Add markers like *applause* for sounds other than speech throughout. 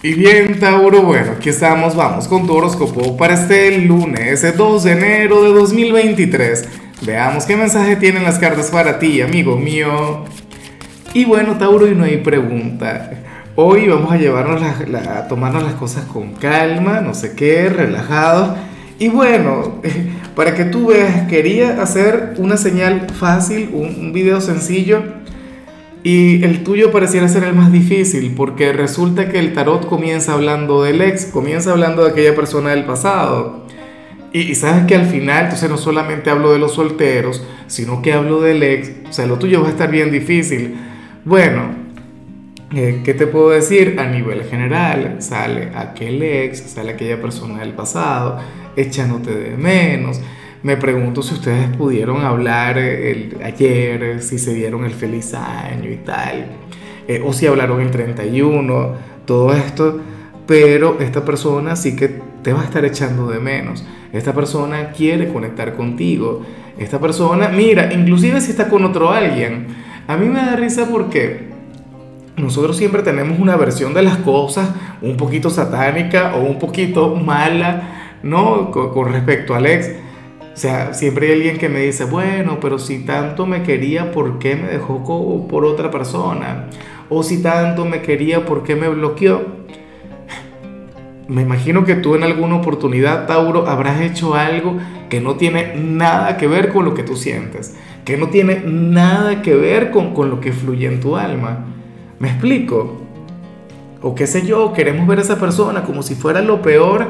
Y bien, Tauro, bueno, aquí estamos, vamos con tu horóscopo para este lunes, el 2 de enero de 2023. Veamos qué mensaje tienen las cartas para ti, amigo mío. Y bueno, Tauro, y no hay pregunta. Hoy vamos a llevarnos a tomarnos las cosas con calma, no sé qué, relajados. Y bueno, *laughs* para que tú veas, quería hacer una señal fácil, un, un video sencillo y el tuyo pareciera ser el más difícil porque resulta que el tarot comienza hablando del ex, comienza hablando de aquella persona del pasado. Y, sabes que al final, entonces no solamente hablo de los solteros, sino que hablo del ex. O sea, lo tuyo va a estar bien difícil. Bueno, eh, ¿qué te puedo decir? A nivel general, sale aquel ex, sale aquella persona del pasado, echándote de menos me pregunto si ustedes pudieron hablar eh, el, ayer, si se dieron el feliz año y tal, eh, o si hablaron el 31, todo esto, pero esta persona sí que te va a estar echando de menos. Esta persona quiere conectar contigo. Esta persona, mira, inclusive si está con otro alguien, a mí me da risa porque nosotros siempre tenemos una versión de las cosas un poquito satánica o un poquito mala, ¿no? Con, con respecto al ex. O sea, siempre hay alguien que me dice, bueno, pero si tanto me quería, ¿por qué me dejó por otra persona? O si tanto me quería, ¿por qué me bloqueó? Me imagino que tú en alguna oportunidad, Tauro, habrás hecho algo que no tiene nada que ver con lo que tú sientes, que no tiene nada que ver con, con lo que fluye en tu alma. ¿Me explico? O qué sé yo, queremos ver a esa persona como si fuera lo peor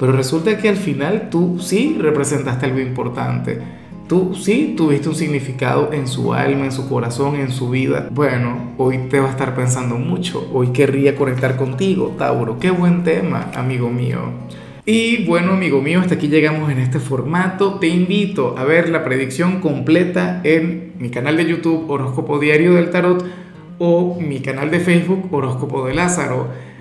pero resulta que al final tú sí representaste algo importante. Tú sí tuviste un significado en su alma, en su corazón, en su vida. Bueno, hoy te va a estar pensando mucho. Hoy querría conectar contigo, Tauro. Qué buen tema, amigo mío. Y bueno, amigo mío, hasta aquí llegamos en este formato. Te invito a ver la predicción completa en mi canal de YouTube Horóscopo Diario del Tarot o mi canal de Facebook Horóscopo de Lázaro.